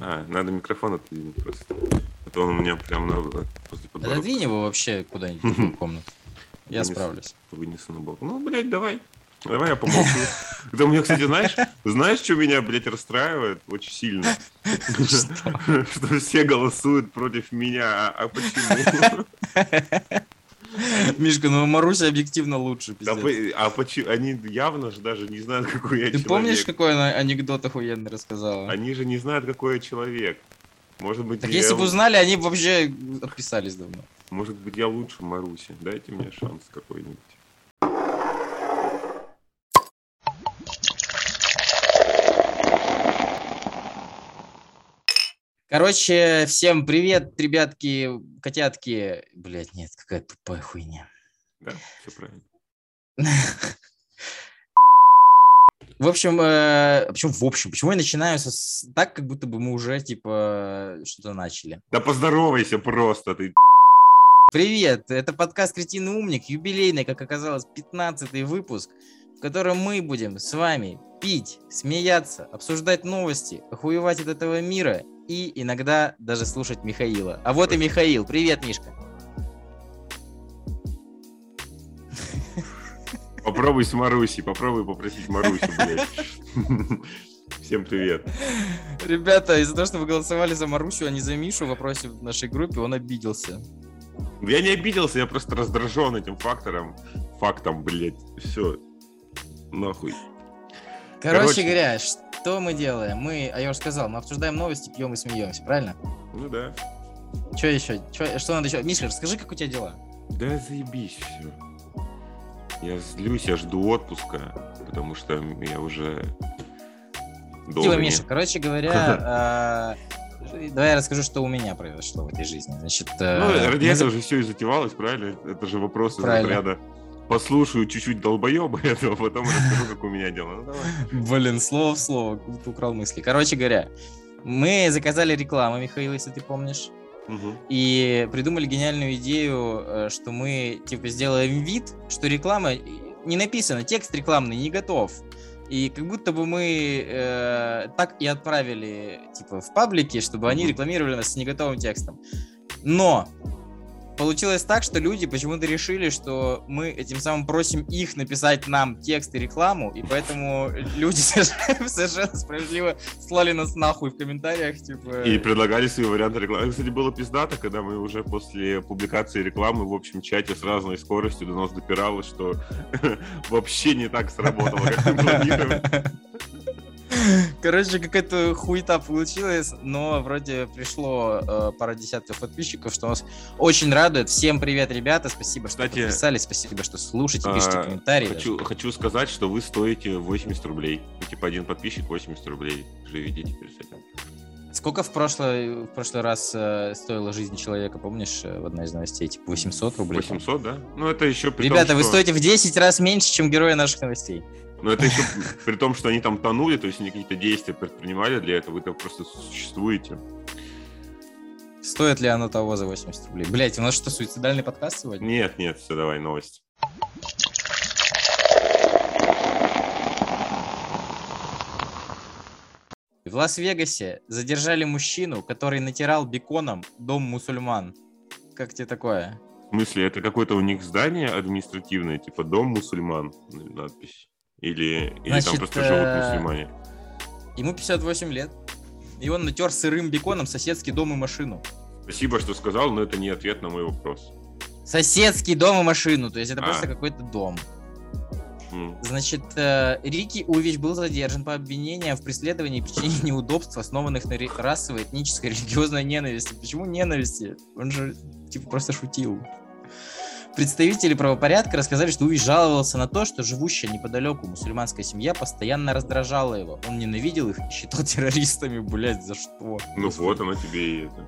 А, надо микрофон отодвинуть просто. А то он у меня прям на, возле подбородка. Отодвинь его вообще куда-нибудь в комнату. Я справлюсь. Вынесу на бок. Ну, блядь, давай. Давай я помолчу. Это у меня, кстати, знаешь, знаешь, что меня, блядь, расстраивает очень сильно? Что все голосуют против меня. А а почему? Мишка, ну Маруся объективно лучше, Да пиздец. вы- А почему? Они явно же даже не знают, какой я Ты человек. помнишь, какой она анекдот охуенный рассказала? Они же не знают, какой я человек. Может быть, Так я, если бы узнали, они бы вообще отписались давно. может быть, я лучше Маруси. Дайте мне шанс какой-нибудь. Короче, всем привет, ребятки, котятки. Блять, нет, какая тупая хуйня. Да, все правильно. В общем, э, почему в общем? Почему я начинаю с- так, как будто бы мы уже, типа, что-то начали? Да поздоровайся просто, ты Привет, это подкаст «Кретин и умник», юбилейный, как оказалось, 15 выпуск, в котором мы будем с вами пить, смеяться, обсуждать новости, охуевать от этого мира и иногда даже слушать Михаила. А вот и Михаил. Привет, Мишка. Попробуй с Марусей, попробуй попросить Марусю, блядь. Всем привет. Ребята, из-за того, что вы голосовали за Марусю, а не за Мишу в вопросе в нашей группе, он обиделся. Я не обиделся, я просто раздражен этим фактором. Фактом, блядь. Все. Нахуй. Короче, Короче. говоря, что мы делаем? Мы, а я уже сказал, мы обсуждаем новости, пьем и смеемся, правильно? Ну да. Что еще? Чё- что надо еще? Миша, расскажи, как у тебя дела? Да заебись все. Я злюсь, я жду отпуска, потому что я уже долго Типа, не- Миша, короче говоря, а, давай я расскажу, что у меня произошло в этой жизни. Значит, Ну, э, ради этого же все и затевалось, правильно? Это же вопросы из разряда послушаю чуть-чуть долбоеба этого, потом расскажу, как у меня дела. Ну давай. Блин, слово в слово, украл мысли. Короче говоря, мы заказали рекламу, Михаил, если ты помнишь, и придумали гениальную идею, э, что мы, типа, сделаем вид, что реклама не написана, текст рекламный не готов. И как будто бы мы э, так и отправили, типа, в паблики, чтобы они рекламировали нас с неготовым текстом. Но получилось так, что люди почему-то решили, что мы этим самым просим их написать нам текст и рекламу, и поэтому люди совершенно справедливо слали нас нахуй в комментариях, типа... И предлагали свои варианты рекламы. Кстати, было пиздато, когда мы уже после публикации рекламы в общем чате с разной скоростью до нас допирало, что вообще не так сработало, как мы планировали. Короче, какая-то хуета получилась, но вроде пришло э, пара десятков подписчиков, что нас очень радует. Всем привет, ребята, спасибо, что Кстати, подписались, спасибо, что слушаете, пишите а, комментарии. Хочу, хочу сказать, что вы стоите 80 рублей. Ну, Типа один подписчик 80 рублей. Живите теперь с этим. Сколько в прошлый, в прошлый раз э, стоила жизнь человека, помнишь, э, в одной из новостей? Типа 800 рублей? 800, да? Ну, это еще при Ребята, том, вы что... стоите в 10 раз меньше, чем герои наших новостей. Но это еще при том, что они там тонули, то есть они какие-то действия предпринимали для этого, вы там просто существуете. Стоит ли оно того за 80 рублей? Блять, у нас что, суицидальный подкаст сегодня? Нет, нет, все, давай, новость. В Лас-Вегасе задержали мужчину, который натирал беконом дом мусульман. Как тебе такое? В смысле, это какое-то у них здание административное, типа дом мусульман, надпись? Или, или там Значит, просто живут э, мусульмане? Ему 58 лет. И он натер сырым беконом соседский дом и машину. Спасибо, что сказал, но это не ответ на мой вопрос. Соседский дом и машину, то есть это А. просто какой-то дом. М. Значит, э, Рики Увич был задержан по обвинениям в преследовании и причинении неудобств, основанных на расовой, этнической, религиозной ненависти. Почему ненависти? Он же, типа, просто шутил. Представители правопорядка рассказали, что Увич жаловался на то, что живущая неподалеку мусульманская семья постоянно раздражала его. Он ненавидел их и считал террористами, блядь, за что? Ну вот, оно тебе и это.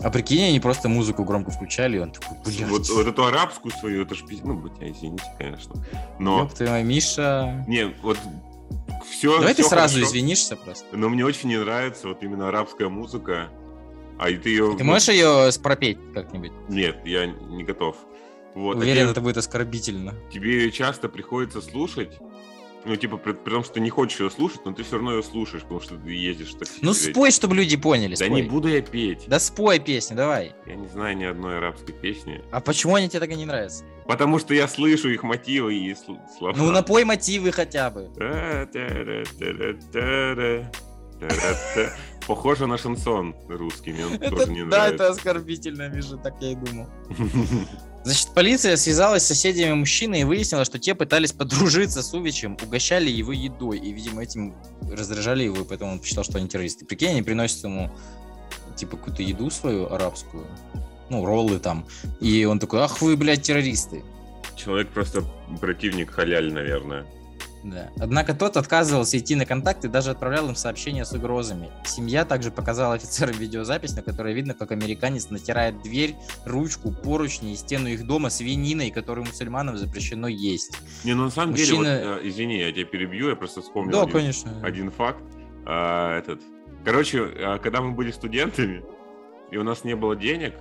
А прикинь, они просто музыку громко включали, и он такой, блядь, Вот, вот эту арабскую свою, это ж пиз- ну, бля, извините, конечно. Но, ёб Миша. не, вот все. Давай ты сразу извинишься просто. Но мне очень не нравится вот именно арабская музыка. А и ты ее... Ты можешь ее пропеть как-нибудь? Нет, я не готов. Вот, а Уверен, тебе- это будет оскорбительно. тебе ее часто приходится слушать. Ну, типа, при, при том, что ты не хочешь ее слушать, но ты все равно ее слушаешь, потому что ты ездишь в такси. Ну спой, чтобы люди поняли. Да спой. не буду я петь. Да спой песню, давай. Я не знаю ни одной арабской песни. А почему они тебе так и не нравятся? Потому что я слышу их мотивы и сл- слова. Ну напой мотивы хотя бы. Похоже на шансон русский, мне он тоже не да, нравится. это оскорбительно, Миша, так я и думал. Значит, полиция связалась с соседями мужчины и выяснила, что те пытались подружиться с Увичем, угощали его едой, и, видимо, этим раздражали его, поэтому он посчитал, что они террористы. Прикинь, они приносят ему, типа, какую-то еду свою арабскую, ну, роллы там, и он такой, ах вы, блядь, террористы. Человек просто противник халяль, наверное. Да. Однако тот отказывался идти на контакт и даже отправлял им сообщения с угрозами. Семья также показала офицерам видеозапись, на которой видно, как американец натирает дверь, ручку, поручни и стену их дома свининой, которую мусульманам запрещено есть. Не, ну на самом деле, вот, Мужчина- э, извини, я тебя перебью, я просто вспомнил да, один, конечно. один факт. А, этот. Короче, а, когда мы были студентами, и у нас не было денег,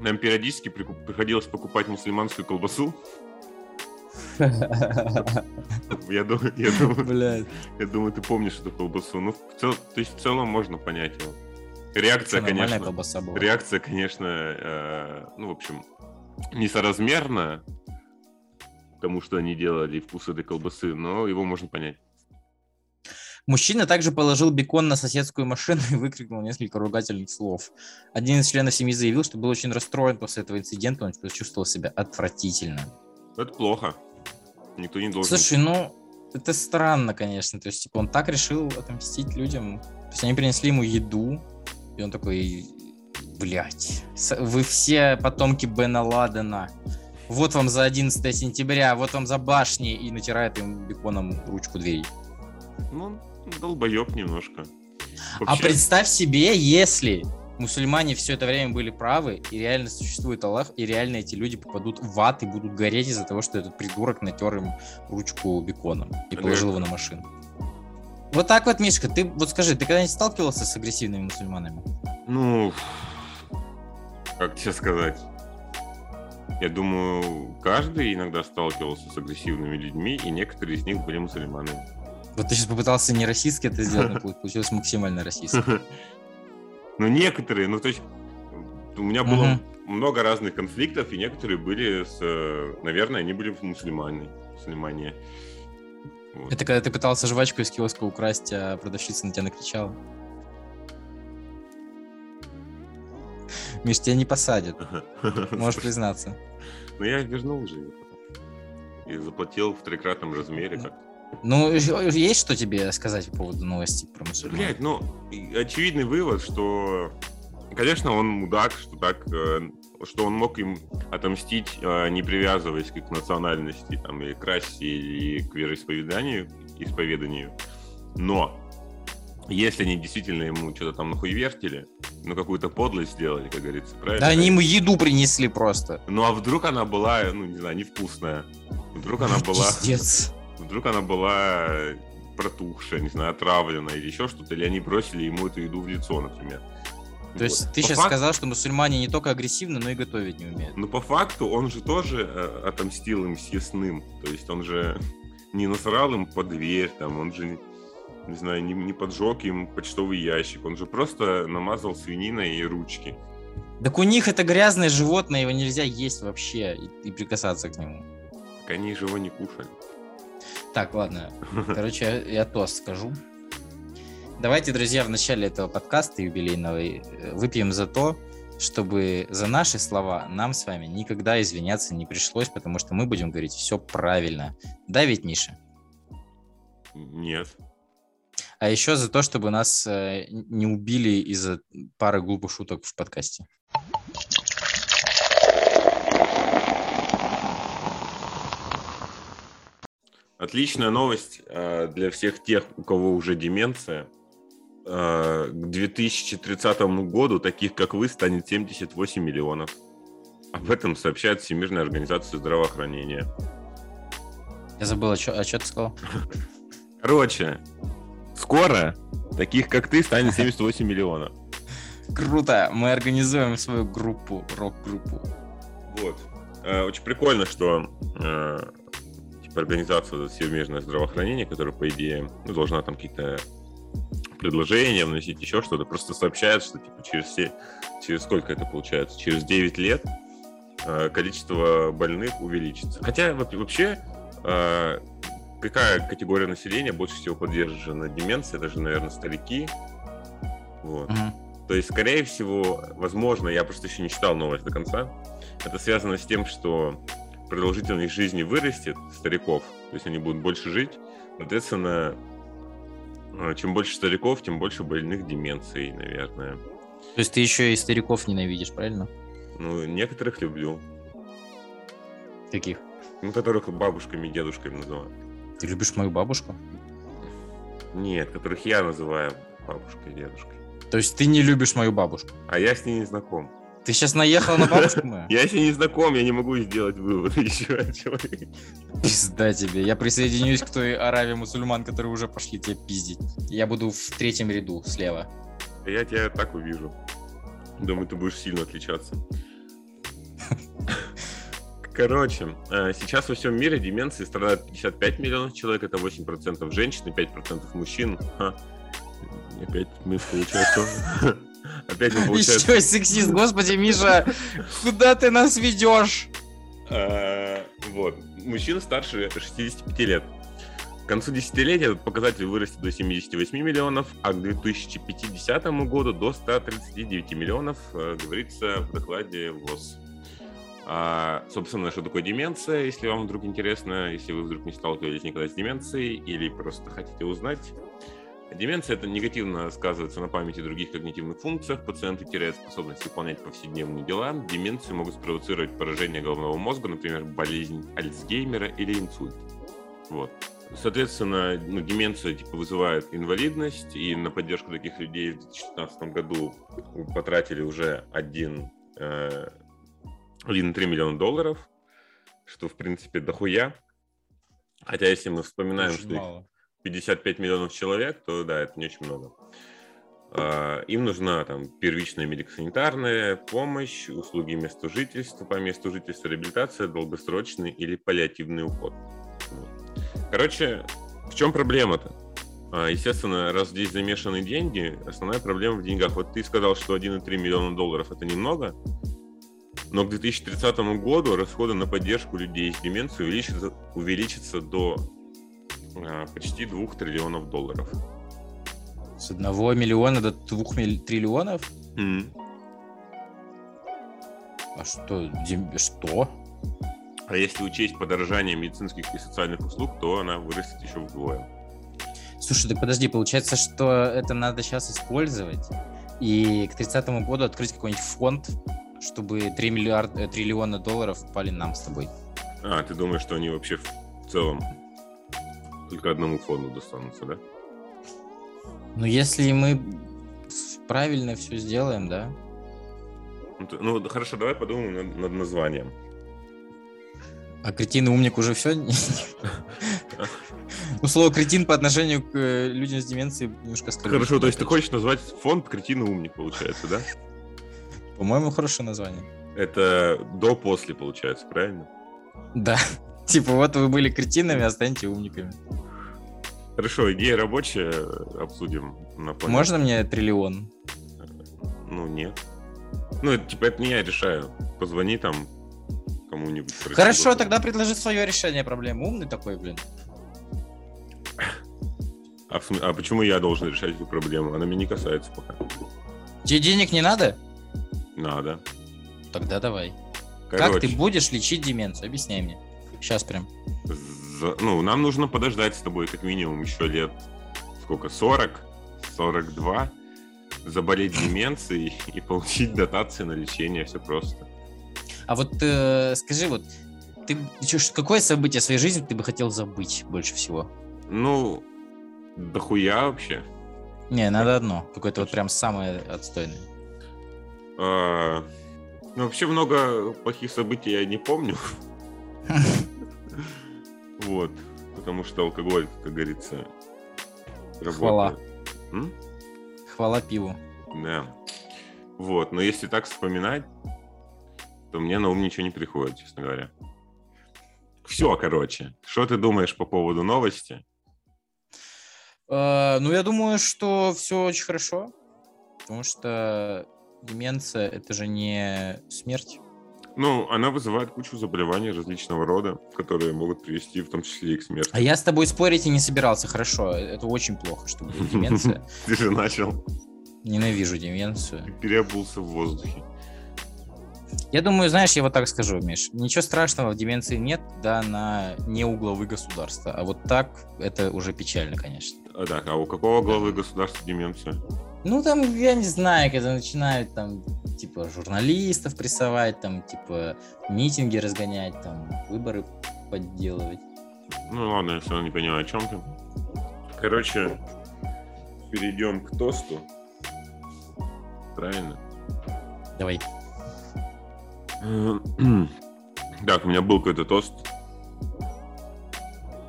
нам периодически приходилось покупать мусульманскую колбасу. Я думаю, я думаю, я думаю, ты помнишь эту колбасу. Ну, в цел- то есть в целом можно понять его. Реакция, конечно, колбаса была. реакция, конечно, э, ну, в общем, несоразмерна тому, что они делали, и вкус этой колбасы, но его можно понять. Мужчина также положил бекон на соседскую машину и выкрикнул несколько ругательных слов. Один из членов семьи заявил, что был очень расстроен после этого инцидента, он чувствовал себя отвратительно. Это плохо. Никто не должен... Слушай, ну, это странно, конечно. То есть, типа, он так решил отомстить людям. То есть, они принесли ему еду, и он такой, блядь, вы все потомки Бена Ладена. Вот вам за 11 сентября, вот вам за башни, и натирает им беконом ручку двери. Ну, долбоеб немножко. А Вообще, представь себе, если мусульмане все это время были правы, и реально существует Аллах, и реально эти люди попадут в ад и будут гореть из-за того, что этот придурок натер им ручку беконом и положил его на машину. Вот так вот, Мишка, ты вот скажи, ты когда-нибудь сталкивался с агрессивными мусульманами? Ну, как тебе сказать? Я думаю, каждый иногда сталкивался с агрессивными людьми, и некоторые из них были мусульманами. Вот ты сейчас попытался не российски это сделать, но получилось максимально российски. Ну, некоторые, ну, то есть, у меня было Мгм. много разных конфликтов, и некоторые были с, э, наверное, они были мусульмане. мусульмане. Вот. Это когда ты пытался жвачку из киоска украсть, а продавщица на тебя накричала? Миш, тебя не посадят, можешь признаться. Ну, я вернул же её потом. И заплатил в трикратном размере как Ну, есть что тебе сказать по поводу новости про мусульман? Блять, ну, очевидный вывод, что, конечно, он мудак, что так, э, что он мог им отомстить, э, не привязываясь к их национальности, там, или к расе, или к вероисповеданию, исповеданию. Но, если они действительно ему что-то там нахуевертили, ну, какую-то подлость сделали, как говорится, правильно? Да они ему еду принесли просто. Ну, а вдруг она была, ну, не знаю, невкусная? Вдруг она была... Пиздец. Вдруг она была протухшая, не знаю, отравленная или еще что-то, или они бросили ему эту еду в лицо, например. То есть Вот. ты По сейчас фак- сказал, что мусульмане не только агрессивны, но и готовить не умеют. Ну, по факту, он же тоже э, отомстил им съестным. То есть он же не насрал им под дверь, там, он же, не знаю, не, не поджег им почтовый ящик. Он же просто намазал свининой и ручки. Так у них это грязное животное, его нельзя есть вообще и, и прикасаться к нему. Так они же его не кушали. Так, ладно. Короче, я, тост скажу. Давайте, друзья, в начале этого подкаста юбилейного э, выпьем за то, чтобы за наши слова нам с вами никогда извиняться не пришлось, потому что мы будем говорить все правильно. Да, ведь, Миша? Нет. А еще за то, чтобы нас э, не убили из-за пары глупых шуток в подкасте. Отличная новость э, для всех тех, у кого уже деменция. Э, к 2030 году таких, как вы, станет 78 миллионов. Об этом сообщает Всемирная организация здравоохранения. Я забыл, а что ты сказал? Короче, скоро таких, как ты, станет 78 миллионов. Круто! Мы организуем свою группу, рок-группу. Вот. Э, Очень прикольно, что организация всемирное здравоохранение, которая, по идее, ну, должна там какие-то предложения вносить, еще что-то, просто сообщает, что типа через все, через сколько это получается, через 9 лет э, количество больных увеличится. Хотя вообще э, какая категория населения больше всего подвержена деменции? Это же, наверное, старики. Вот. Угу. То есть, скорее всего, возможно, я просто еще не читал новость до конца, это связано с тем, что продолжительность жизни вырастет стариков, то есть они будут больше жить, соответственно, э, чем больше стариков, тем больше больных деменцией, наверное. То есть ты еще и стариков ненавидишь, правильно? Ну, некоторых люблю. Каких? Ну, которых бабушками и дедушками называют. Ты любишь мою бабушку? Нет, которых я называю бабушкой и дедушкой. То есть ты не любишь мою бабушку? А я с ней не знаком. Ты сейчас наехал на бабушку мою? Я с ней не знаком, я не могу сделать вывод еще о человеке. Пизда тебе. Я присоединюсь к той араве мусульман, которые уже пошли тебя пиздить. Я буду в третьем ряду слева. Я тебя так увижу. Думаю, ты будешь сильно отличаться. Короче, э, сейчас во всем мире деменции страдают 55 миллионов человек, это 8% женщин и 5% мужчин. Ха. Опять мы, получается... Опять мы, получается... Еще сексист, господи, Миша, куда ты нас ведешь? Э, вот, мужчин старше 65 лет. К концу десятилетия этот показатель вырастет до 78 миллионов, а к 2050 году до 139 миллионов, э, говорится в докладе ВОЗ. А, собственно, что такое деменция, если вам вдруг интересно, если вы вдруг не сталкивались никогда с деменцией или просто хотите узнать. Деменция это негативно сказывается на памяти других когнитивных функциях. Пациенты теряют способность выполнять повседневные дела. Деменцию могут спровоцировать поражение головного мозга, например, болезнь Альцгеймера или инсульт. Вот. Соответственно, ну, деменция типа, вызывает инвалидность, и на поддержку таких людей в 2016 году потратили уже один э, 1,3 миллиона долларов, что, в принципе, дохуя. Хотя, если мы вспоминаем, очень что мало. 55 миллионов человек, то да, это не очень много. А, им нужна там первичная медико-санитарная помощь, услуги места жительства, по месту жительства, реабилитация, долгосрочный или паллиативный уход. Короче, в чем проблема-то? А, естественно, раз здесь замешаны деньги, основная проблема в деньгах. Вот ты сказал, что 1,3 миллиона долларов это немного, но к 2030 году расходы на поддержку людей с деменцией увеличатся, увеличатся до почти 2 триллионов долларов. С 1 миллиона до 2 триллионов? Mm. А что? Что? А если учесть подорожание медицинских и социальных услуг, то она вырастет еще вдвое. Слушай, так подожди, получается, что это надо сейчас использовать и к 30 году открыть какой-нибудь фонд, чтобы 3 миллиарда, триллиона долларов упали нам с тобой. А, ты думаешь, что они вообще в целом только одному фонду достанутся, да? Ну, если мы правильно все сделаем, да. Ну, ну хорошо, давай подумаем над, над названием. А кретин и умник уже все? Ну, слово кретин по отношению к э, людям с деменцией немножко скажу. Хорошо, то есть ты хочешь назвать фонд кретин и умник, получается, да? По-моему, хорошее название. Это до-после, получается, правильно? Да. Типа, вот вы были кретинами, а станьте умниками. Хорошо, идея рабочая, обсудим на плане. Можно мне триллион? Ну, нет. Ну, это, типа, это не я решаю. Позвони там кому-нибудь. Хорошо, тогда предложи свое решение проблемы. Умный такой, блин. А, а почему я должен решать эту проблему? Она меня не касается пока. Тебе денег не надо? Надо. Тогда давай. Короче. Как ты будешь лечить деменцию? Объясняй мне. Сейчас прям. За, ну, нам нужно подождать с тобой как минимум еще лет сколько? 40? 42? Заболеть деменцией и получить дотации на лечение. Все просто. А вот э, скажи, вот ты что, какое событие в своей жизни ты бы хотел забыть больше всего? Ну, дохуя вообще. Не, надо одно. Какое-то вот прям самое отстойное. А, ну, вообще много плохих событий я не помню. Вот. Потому что алкоголь, как говорится, работает. Хвала. Хвала пиву. Да. Вот. Но если так вспоминать, то мне на ум ничего не приходит, честно говоря. все, короче. Что ты думаешь по поводу новости? Э, Ну, я думаю, что все очень хорошо, потому что деменция это же не смерть. Ну, она вызывает кучу заболеваний различного рода, которые могут привести в том числе и к смерти. А я с тобой спорить и не собирался. Хорошо, это очень плохо, что будет деменция. Ты же начал, Ненавижу деменцию. переобулся в воздухе. Я думаю, знаешь, я вот так скажу, Миш, ничего страшного в деменции нет, да, она не у главы государства. А вот так это уже печально, конечно. А, так, а у какого главы государства деменция? Ну, там, я не знаю, когда начинают там, типа, журналистов прессовать, там, типа, митинги разгонять, там, выборы подделывать. Ну ладно, я все равно не понимаю, о чем ты. Короче, перейдем к тосту. Правильно? Давай. Так, у меня был какой-то тост.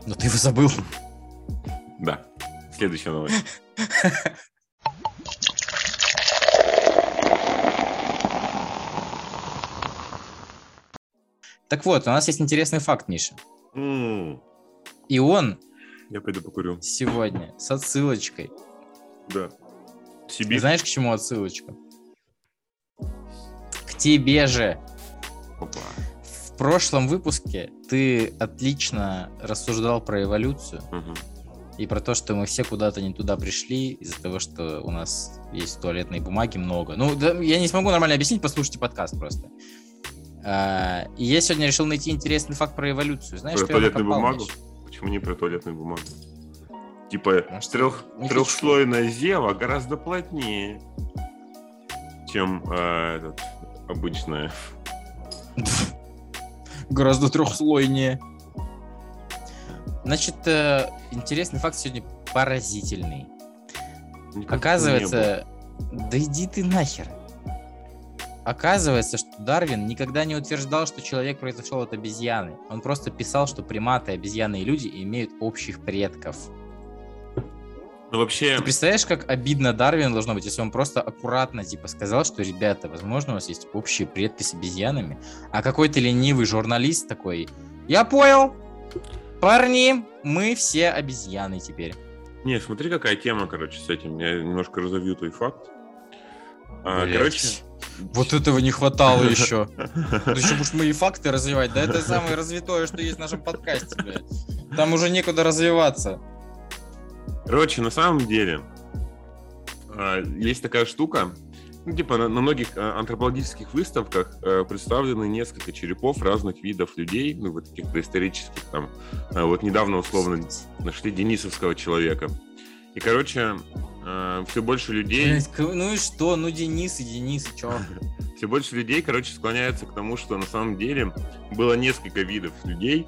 Но ты его забыл. Да. Следующая новость. Так вот, у нас есть интересный факт, Миша. И он Я пойду покурю. сегодня с отсылочкой. Да. Сибирь. знаешь, к чему отсылочка? К тебе же. Опа. В прошлом выпуске ты отлично рассуждал про эволюцию Мгм. и про то, что мы все куда-то не туда пришли из-за того, что у нас есть туалетной бумаги много. Ну, да, я не смогу нормально объяснить, послушайте подкаст просто. А, и я сегодня решил найти интересный факт про эволюцию. Знаешь, Про что туалетную бумагу? Миш? Почему не про туалетную бумагу? Типа что трех, трехслойная зева гораздо плотнее, чем э, этот, обычная. Гораздо трехслойнее. Значит, э, интересный факт сегодня поразительный. Никак. Оказывается, да иди ты нахер. Оказывается, что Дарвин никогда не утверждал, что человек произошел от обезьяны. Он просто писал, что приматы, обезьяны и люди имеют общих предков. Ну, вообще, Ты представляешь, как обидно Дарвину должно быть, если он просто аккуратно типа сказал, что, ребята, возможно, у вас есть общие предки с обезьянами, а какой-то ленивый журналист такой, я понял, парни, мы все обезьяны теперь. не, смотри, какая тема, короче, с этим. Я немножко разовью твой факт. А, короче, Вот этого не хватало еще. Ты еще будешь мои факты развивать. Да это самое развитое, что есть в нашем подкасте, блядь. Там уже некуда развиваться. Короче, на самом деле, а, есть такая штука, ну, типа на, на многих а, антропологических выставках а, представлены несколько черепов разных видов людей, ну, вот таких доисторических, там, А, вот недавно, условно, нашли денисовского человека. И, короче, все больше людей, ну и что? Ну Денис и Денис, и чё? все больше людей, короче, склоняются к тому, что на самом деле было несколько видов людей,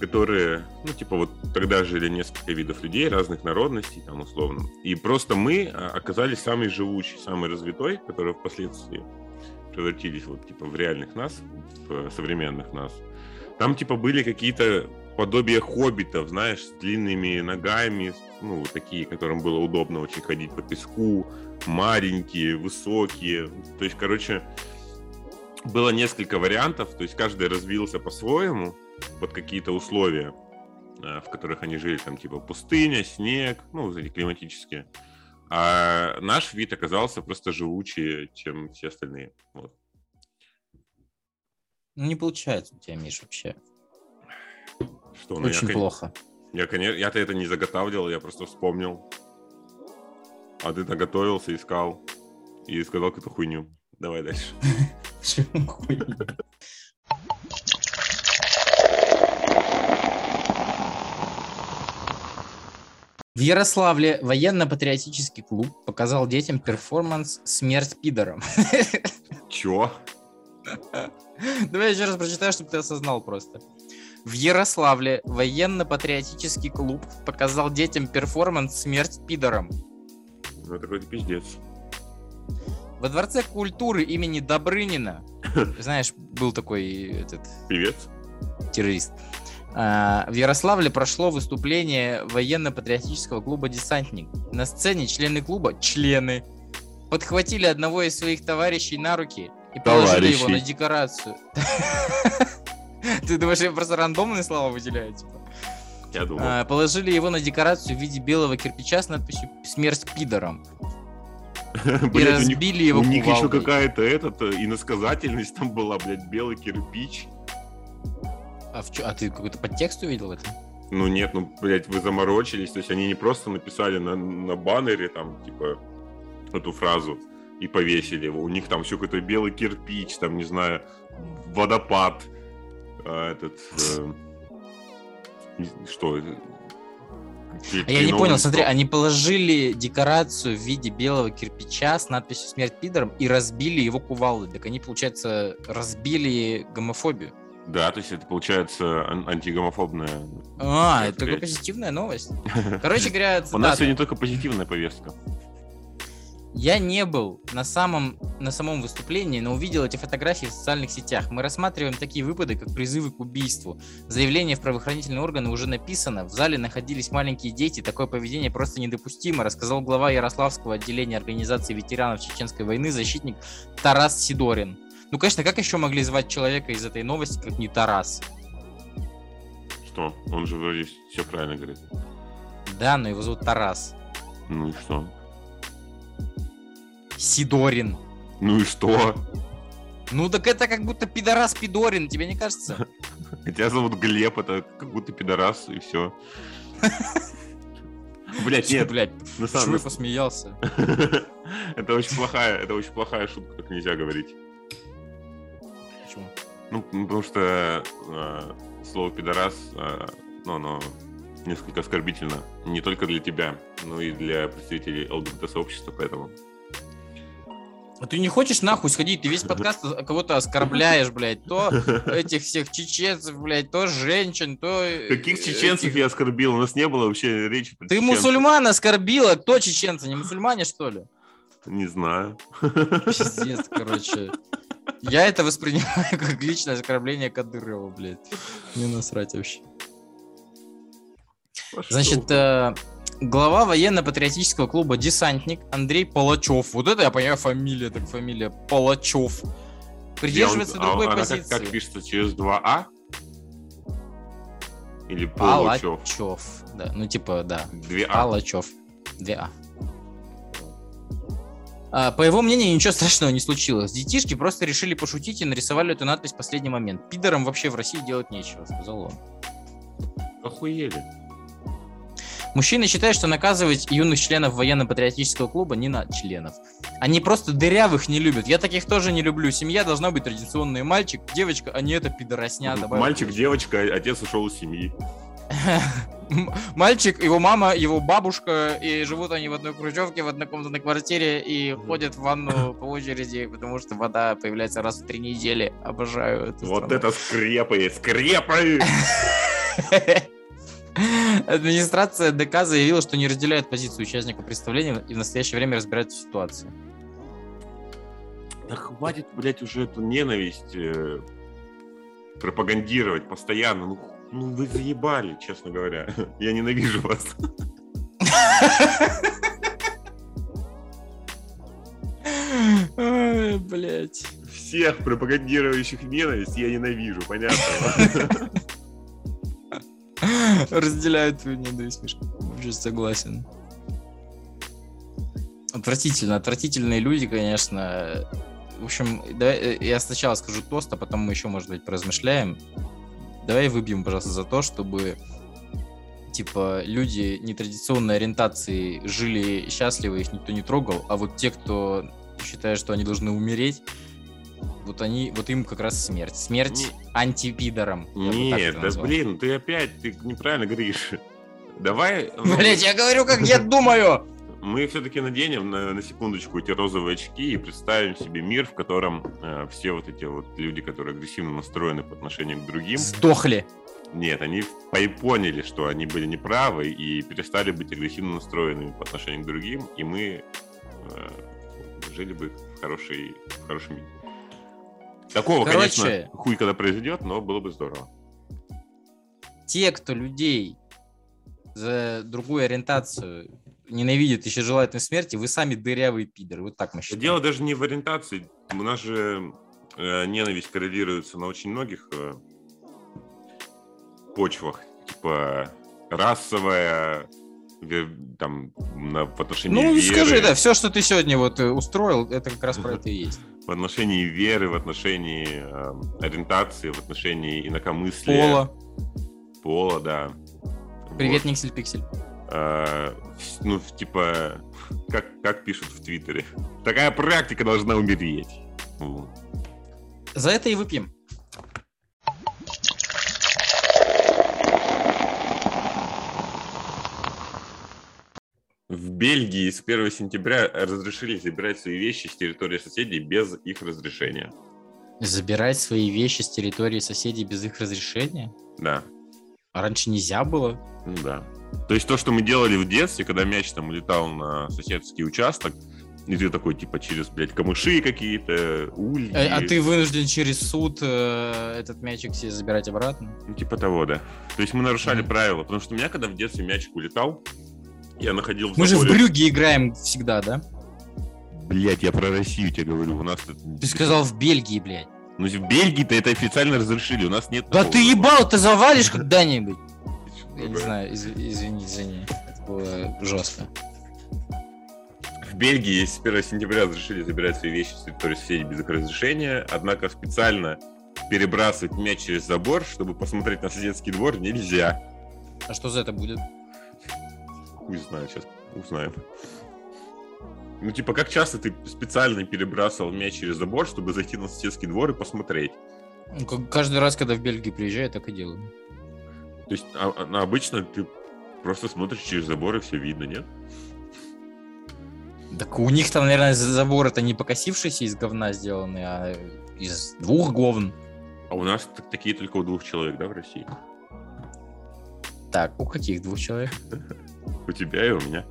которые, ну, типа, вот тогда жили несколько видов людей, разных народностей, там, условно. И просто мы а, оказались самый живучий, самый развитой, которые впоследствии превратились, вот, типа, в реальных нас, в современных нас. Там, типа, были какие-то подобие хоббитов, знаешь, с длинными ногами, ну, такие, которым было удобно очень ходить по песку, маленькие, высокие. То есть, короче, было несколько вариантов, то есть каждый развился по-своему под какие-то условия, э, в которых они жили, там типа пустыня, снег, ну, эти климатические. А наш вид оказался просто живучее, чем все остальные. Вот. Ну не получается у тебя, Миш, вообще. Что, ну, я, Очень кон- плохо. Я, конечно, я-то это не заготавливал, я просто вспомнил. А ты наготовился, искал и сказал какую-то хуйню. Давай дальше. Почему? В Ярославле военно-патриотический клуб показал детям перформанс «Смерть пидорам». Чё? Давай я еще раз прочитаю, чтобы ты осознал просто. В Ярославле военно-патриотический клуб показал детям перформанс «Смерть пидорам». Ну, это какой-то пиздец. Во Дворце культуры имени Добрынина, знаешь, был такой этот Певец? террорист. А, В Ярославле прошло выступление военно-патриотического клуба «Десантник». На сцене члены клуба, члены, подхватили одного из своих товарищей на руки и положили его Товарищей. на декорацию. Ты думаешь, я просто рандомные слова выделяю? Типа? Я думал. А, положили его на декорацию в виде белого кирпича с надписью «Смерть пидорам». И разбили его У них еще какая-то этот, э, иносказательность там была, блядь, белый кирпич. А, в чё- а ты какой-то подтекст увидел в этом? Ну нет, ну, блядь, вы заморочились. То есть они не просто написали на, на баннере там, типа, эту фразу и повесили его. У них там все какой-то белый кирпич, там, не знаю, водопад. А, этот... э, что? А я не понял, смотри, они положили декорацию в виде белого кирпича с надписью «Смерть пидорам» и разбили его кувалдой. Так они, получается, разбили гомофобию. Да, то есть это получается ан- антигомофобная. А, это такая позитивная новость. Короче говоря, У нас сегодня только позитивная повестка. Я не был на самом, на самом выступлении, но увидел эти фотографии в социальных сетях. Мы рассматриваем такие выпады, как призывы к убийству. Заявление в правоохранительные органы уже написано. В зале находились маленькие дети. Такое поведение просто недопустимо, рассказал глава Ярославского отделения организации ветеранов Чеченской войны, защитник Тарас Сидорин. Ну, конечно, как еще могли звать человека из этой новости, как не Тарас? Что? Он же вроде все правильно говорит. Да, но его зовут Тарас. Ну и что? Сидорин. Ну и что? Ну, так это как будто пидорас Пидорин, тебе не кажется? Тебя зовут Глеб, это как будто пидорас, и все. Блять, нет, блядь, на самом я посмеялся? Это очень плохая, это очень плохая шутка, так нельзя говорить. Почему? Ну, потому что э, слово пидорас, э, ну, оно несколько оскорбительно. Не только для тебя, но и для представителей ЛГБТ-сообщества, поэтому... А ты не хочешь нахуй сходить? Ты весь подкаст кого-то оскорбляешь, блядь. То этих всех чеченцев, блядь, то женщин, то... э, Каких чеченцев этих- я оскорбил? У нас не было вообще речи про Ты чеченцев. мусульман оскорбила. Кто чеченцы? Не мусульмане, что ли? Не знаю. Пиздец, короче. Я это воспринимаю как личное оскорбление Кадырова, блядь. Не насрать вообще. Пошёл Значит, э, глава военно-патриотического клуба «Десантник» Андрей Палачев. Вот это я понимаю фамилия, так фамилия Палачев. Придерживается Где он- а другой как- позиции. Как, пишется, через два А? Или Полочев? Палачев. Да, ну типа, да. Две А. Палачев. Две А. А, По его мнению, ничего страшного не случилось. Детишки просто решили пошутить и нарисовали эту надпись в последний момент. Пидорам вообще в России делать нечего, сказал он. Охуели. Мужчины считают, что наказывать юных членов военно-патриотического клуба не надо членов. Они просто дырявых не любят. Я таких тоже не люблю. Семья должна быть традиционной. Мальчик, девочка, а не это пидоросня. Мальчик, девочка, отец ушел из семьи. Мальчик, его мама, его бабушка, и живут они в одной кружевке, в однокомнатной квартире, и ходят в ванну по очереди, потому что вода появляется раз в три недели. Обожаю эту Вот страну. это скрепы, скрепы! Администрация ДК заявила, что не разделяет позицию участников представления и в настоящее время разбирается в ситуации. Да хватит, блядь, уже эту ненависть э, пропагандировать постоянно. Ну, ну вы заебали, честно говоря. Я ненавижу вас. Блять. Всех пропагандирующих ненависть я ненавижу, понятно? Разделяю твою ненависть, Мишка. Вообще согласен. Отвратительно, отвратительные люди, конечно. В общем, давай, э, я сначала скажу тост, а потом мы еще, может быть, поразмышляем. Давай выбьем, пожалуйста, за то, чтобы типа люди нетрадиционной ориентации жили счастливо, их никто не трогал, а вот те, кто считает, что они должны умереть, вот они, вот им как раз смерть. Смерть бы так Нет, да блин, ты опять, ты неправильно говоришь. Давай, Блять, я говорю, как я думаю. мы все-таки наденем на, на секундочку эти розовые очки и представим себе мир, в котором э, все вот эти вот люди, которые агрессивно настроены по отношению к другим, Сдохли. нет, они по- поняли, что они были неправы и перестали быть агрессивно настроенными по отношению к другим, и мы э, жили бы в, хорошей, в хорошем мире. Такого, Короче. конечно, хуй когда произойдет, но было бы здорово. Те, кто людей за другую ориентацию ненавидит, еще желает им смерти, вы сами дырявые пидоры. Вот так мы считаем. Дело даже не в ориентации. У нас же э, ненависть коррелируется на очень многих э, почвах. Типа расовая, там, на, в отношении Ну, веры, скажи, да, все, что ты сегодня вот э, устроил, это как раз про это и есть. В отношении веры, в отношении эм, ориентации, в отношении инакомыслия. Пола. Пола, да. Привет, Вот. Никсель Пиксель. Вс- ну, типа, как, как пишут в Твиттере. Такая практика должна умереть. Вот. За это и выпьем. В Бельгии с 1 сентября разрешили забирать свои вещи с территории соседей без их разрешения. Забирать свои вещи с территории соседей без их разрешения? Да, А раньше нельзя было? ну да. То есть то, что мы делали в детстве, когда мяч там улетал на соседский участок, и ты такой, типа, через, блядь, камыши какие-то, ульи. Э, А ты вынужден через суд э, этот мячик себе забирать обратно? Ну, типа того, да. То есть мы нарушали Мгм. правила, потому что у меня, когда в детстве мячик улетал, я находил в Мы же в Брюге играем всегда, да? Блять, я про Россию тебе говорю, у нас тут... Ты сказал в Бельгии, блядь. Ну, в Бельгии-то это официально разрешили, у нас нет Да такого. ты ебал, ты завалишь когда-нибудь. Я не знаю, из- извини, извини. Это было жестко. В Бельгии с 1 сентября разрешили забирать свои вещи с территории соседей без их разрешения, однако специально перебрасывать мяч через забор, чтобы посмотреть на соседский двор, нельзя. А что за это будет? Хуй знаю, сейчас узнаем. Ну, типа, как часто ты специально перебрасывал мяч через забор, чтобы зайти на соседский двор и посмотреть? Ну, Каждый раз, когда в Бельгию приезжаю, так и делаю. То есть, а- а- ну, обычно ты просто смотришь через забор и все видно, нет? Так у них там, наверное, забор это не покосившийся из говна сделанный, а из двух говн. А у нас так- такие только у двух человек, да, в России? Так, у каких двух человек? У тебя и у меня.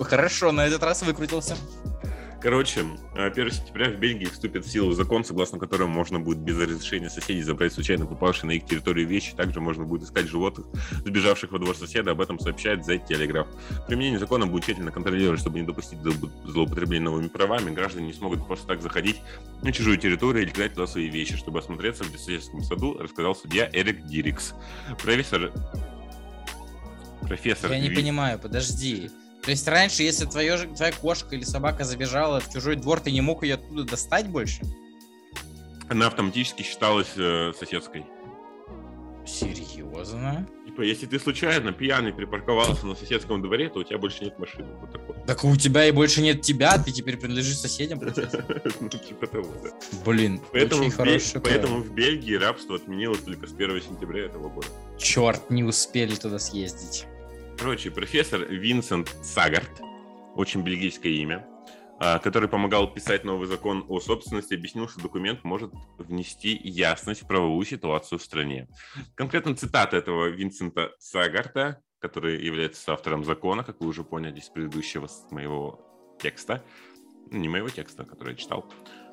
Хорошо, на этот раз выкрутился. Короче, э, 1 сентября в Бельгии вступит в силу закон, согласно которому можно будет без разрешения соседей забрать случайно попавшие на их территорию вещи. Также можно будет искать животных, сбежавших во двор соседа. Об этом сообщает The Telegraph. Применение закона будет тщательно контролировать, чтобы не допустить злоу- злоупотребления новыми правами. Граждане не смогут просто так заходить на чужую территорию или кидать туда свои вещи. Чтобы осмотреться в соседском саду, рассказал судья Эрик Дирикс. Профессор... Профессор... Я не Ви- понимаю, подожди. То есть раньше, если твоё же- твоя кошка или собака забежала в чужой двор, ты не мог ее оттуда достать больше? Она автоматически считалась э, соседской. Серьезно? Типа, если ты случайно пьяный припарковался на соседском дворе, то у тебя больше нет машины. Вот такой. Так у тебя и больше нет тебя, ты теперь принадлежишь соседям? Ну, типа того, да. Блин, Поэтому, очень хорошее поэтому в Бельгии рабство отменилось только с 1 сентября этого года. Черт, не успели туда съездить. Короче, профессор Винсент Сагард, очень бельгийское имя, а, который помогал писать новый закон о собственности, объяснил, что документ может внести ясность в правовую ситуацию в стране. Конкретно цитата этого Винсента Сагарта, который является автором закона, как вы уже поняли из предыдущего моего текста, не моего текста, который я читал.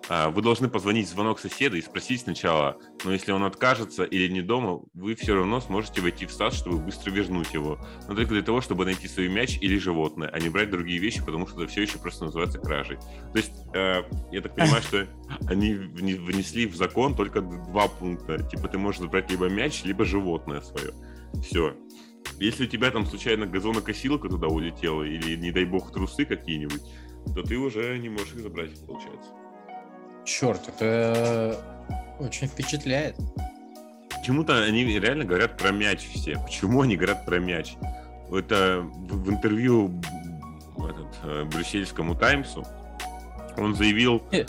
А, Вы должны позвонить в звонок соседа и спросить сначала, но если он откажется или не дома, вы все равно сможете войти в сад, чтобы быстро вернуть его но только для того, чтобы найти свой мяч или животное, а не брать другие вещи, потому что это все еще просто называется кражей. То есть, э, я так понимаю, что они вне- внесли в закон только два пункта. Типа, ты можешь забрать либо мяч, либо животное свое. Все. Если у тебя там случайно газонокосилка туда улетела, или, не дай бог, трусы какие-нибудь, то ты уже не можешь их забрать, получается. Черт, это очень впечатляет. Почему-то они реально говорят про мяч все. Почему они говорят про мяч? Это в, интервью этот, э, брюссельскому Таймсу он заявил, Э.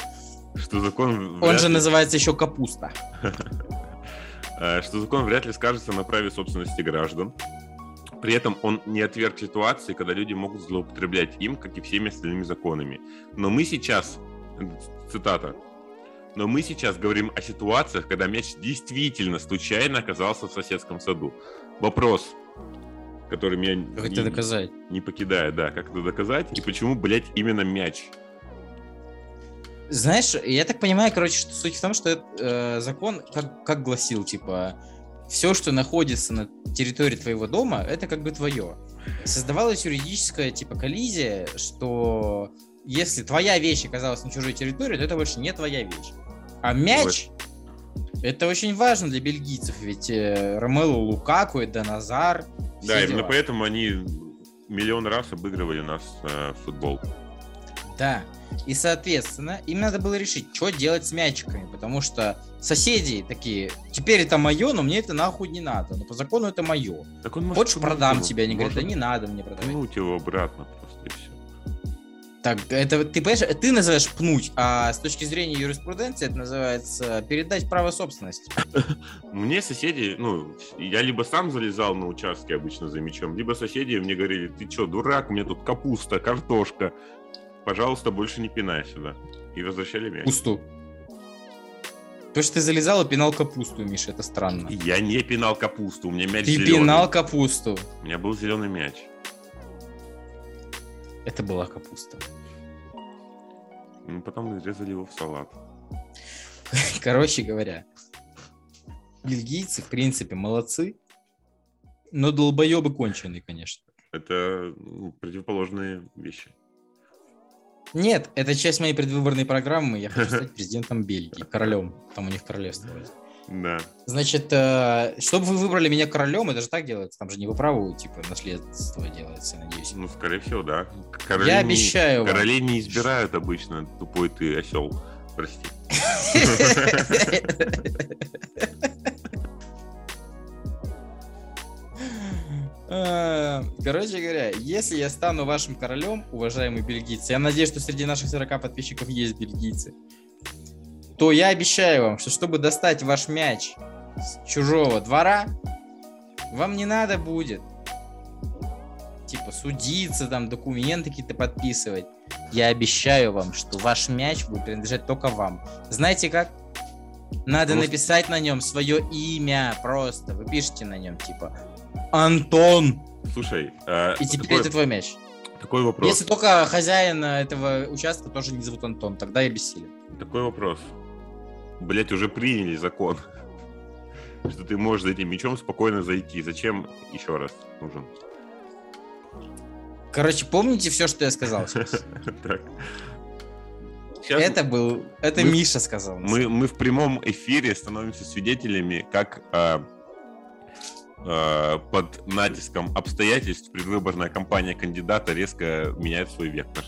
что закон Он же ли- называется еще капуста. э, что закон вряд ли скажется на праве собственности граждан. При этом он не отверг ситуации, когда люди могут злоупотреблять им, как и всеми остальными законами. Но мы сейчас, э, цитата, но мы сейчас говорим о ситуациях, когда мяч действительно случайно оказался в соседском саду. Вопрос, который меня Как не, это доказать? не покидает, да, как это доказать и почему, блядь, именно мяч? Знаешь, я так понимаю, короче, что суть в том, что этот, э, закон как, как гласил, типа, все, что находится на территории твоего дома, это как бы твое. Создавалась юридическая, типа, коллизия, что если твоя вещь оказалась на чужой территории, то это больше не твоя вещь. А мяч, Это очень важно для бельгийцев, ведь э, Ромело Лукаку, это Назар. Да, все именно дела. поэтому они миллион раз обыгрывали нас э, в футбол. Да. И, соответственно, им надо было решить, что делать с мячиками, потому что соседи такие, теперь это мое, но мне это нахуй не надо, но по закону это мое. Так он может Хочешь, продам тебе? Они говорят, да Может не надо мне продавать. его обратно и. Так, это ты понимаешь, ты называешь пнуть, а с точки зрения юриспруденции это называется передать право собственности. Мне соседи, ну, я либо сам залезал на участке обычно за мячом, либо соседи мне говорили, ты чё, дурак, у меня тут капуста, картошка, пожалуйста, больше не пинай сюда. И возвращали мяч. Пусту. То, что ты залезал и пинал капусту, Миша, это странно. Я не пинал капусту, у меня мяч Ты зелёный. пинал капусту. У меня был зеленый мяч. Это была капуста. Ну, потом нарезали его в салат. Короче говоря, бельгийцы, в принципе, молодцы, но долбоебы конченые, конечно. Это ну, противоположные вещи. Нет, это часть моей предвыборной программы. Я хочу стать президентом Бельгии, королем. Там у них королевство. вроде. Да. Значит, э, чтобы вы выбрали меня королем, это же так делается. Там же не по праву, типа, наследство делается, надеюсь. Ну, скорее всего, да. Короли Я не- обещаю вам. Королей не избирают обычно, тупой ты осел. Прости. Э, Короче говоря, если я стану вашим королем, уважаемые бельгийцы, я надеюсь, что среди наших 40 подписчиков есть бельгийцы, то я обещаю вам, что чтобы достать ваш мяч с чужого двора, вам не надо будет типа судиться, там документы какие-то подписывать. Я обещаю вам, что ваш мяч будет принадлежать только вам. Знаете как? Надо Просто- написать на нем свое имя просто. Вы пишете на нем типа Антон. Слушай, э, И теперь такой, это твой мяч. такой вопрос. Если только хозяин этого участка тоже не зовут Антон, тогда я бессилен. Такой вопрос. Блять, уже приняли закон. Что ты можешь за этим мечом спокойно зайти. Зачем еще раз нужен? Короче, помните все, что я сказал? сейчас? Это был, это мы- Миша сказал. мы, мы в прямом эфире становимся свидетелями, как а, а, под натиском обстоятельств предвыборная кампания кандидата резко меняет свой вектор.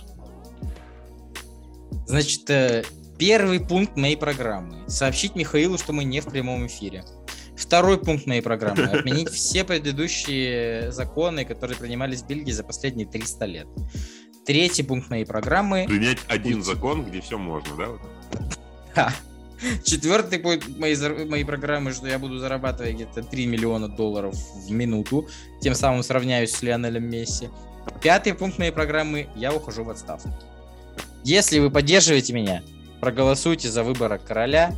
Значит, э, первый пункт моей программы. Сообщить Михаилу, что мы не в прямом эфире. Второй пункт моей программы. Отменить все предыдущие законы, которые принимались в Бельгии за последние 300 лет. Третий пункт моей программы. Принять один закон, где все можно, да? Ха. Четвертый пункт моей, моей программы, что я буду зарабатывать где-то 3 миллиона долларов в минуту. Тем самым сравняюсь с Лионелем Месси. Пятый пункт моей программы. Я ухожу в отставку. Если вы поддерживаете меня, проголосуйте за выбора короля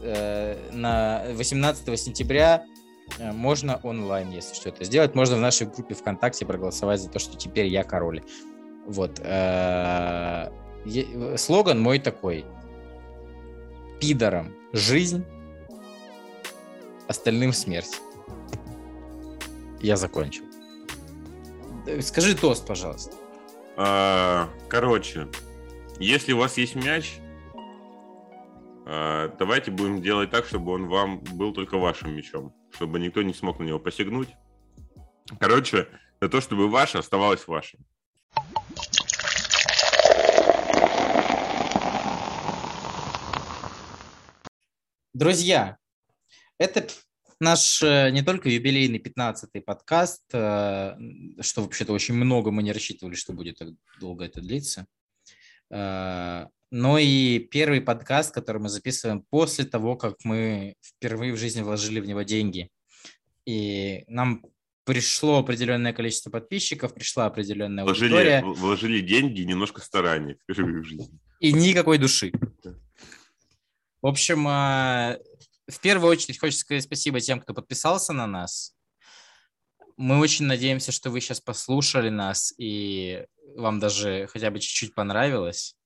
э, на 18 сентября. Э, Можно онлайн, если что это сделать. Можно в нашей группе ВКонтакте проголосовать за то, что теперь я король. Вот. э, Слоган мой такой. Пидорам жизнь, остальным смерть. Я закончил. Скажи тост, пожалуйста. А, Короче, если у вас есть мяч, давайте будем делать так, чтобы он вам был только вашим мячом, чтобы никто не смог на него посягнуть. Короче, за то, чтобы ваше оставалось вашим. Друзья, это наш э, не только юбилейный 15-й подкаст, э, что вообще-то очень много мы не рассчитывали, что будет так долго это длиться, э, но и первый подкаст, который мы записываем после того, как мы впервые в жизни вложили в него деньги. И нам пришло определенное количество подписчиков, пришла определенная Вложили, аудитория. вложили деньги и немножко старания впервые в жизни. И никакой души. В общем, а, в первую очередь хочется сказать спасибо тем, кто подписался на нас. Мы очень надеемся, что вы сейчас послушали нас и вам даже хотя бы чуть-чуть понравилось.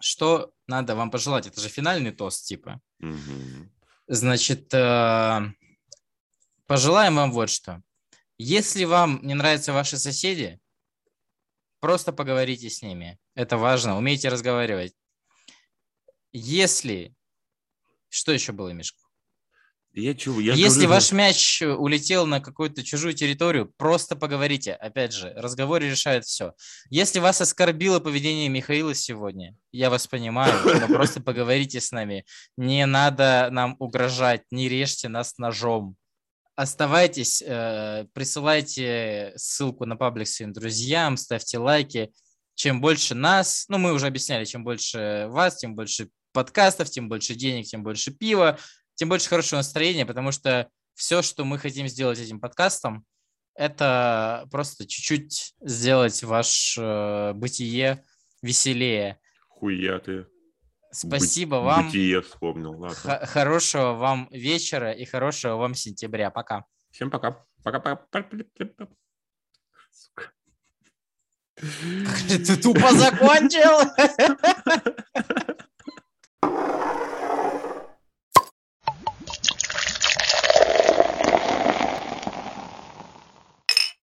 Что надо вам пожелать? Это же финальный тост, типа. Мгм. Значит, э, пожелаем вам вот что. Если вам не нравятся ваши соседи, просто поговорите с ними. Это важно. Умейте разговаривать. Если... Что еще было, Мишка? Я чё, я Если говорю, ваш мяч улетел на какую-то чужую территорию, просто поговорите. Опять же, разговор решает все. Если вас оскорбило поведение Михаила сегодня, я вас понимаю, но просто поговорите с нами. Не надо нам угрожать, не режьте нас ножом. Оставайтесь, э, присылайте ссылку на паблик своим друзьям, ставьте лайки. Чем больше нас, ну мы уже объясняли, чем больше вас, тем больше подкастов, тем больше денег, тем больше пива, тем больше хорошего настроения, потому что все, что мы хотим сделать этим подкастом, это просто чуть-чуть сделать ваше бытие веселее. Хуя ты. Спасибо Быть- вам. Бытие вспомнил. Ладно. Х- хорошего вам вечера и хорошего вам сентября. Пока. Всем пока. Пока-пока. Сука. Ты тупо закончил.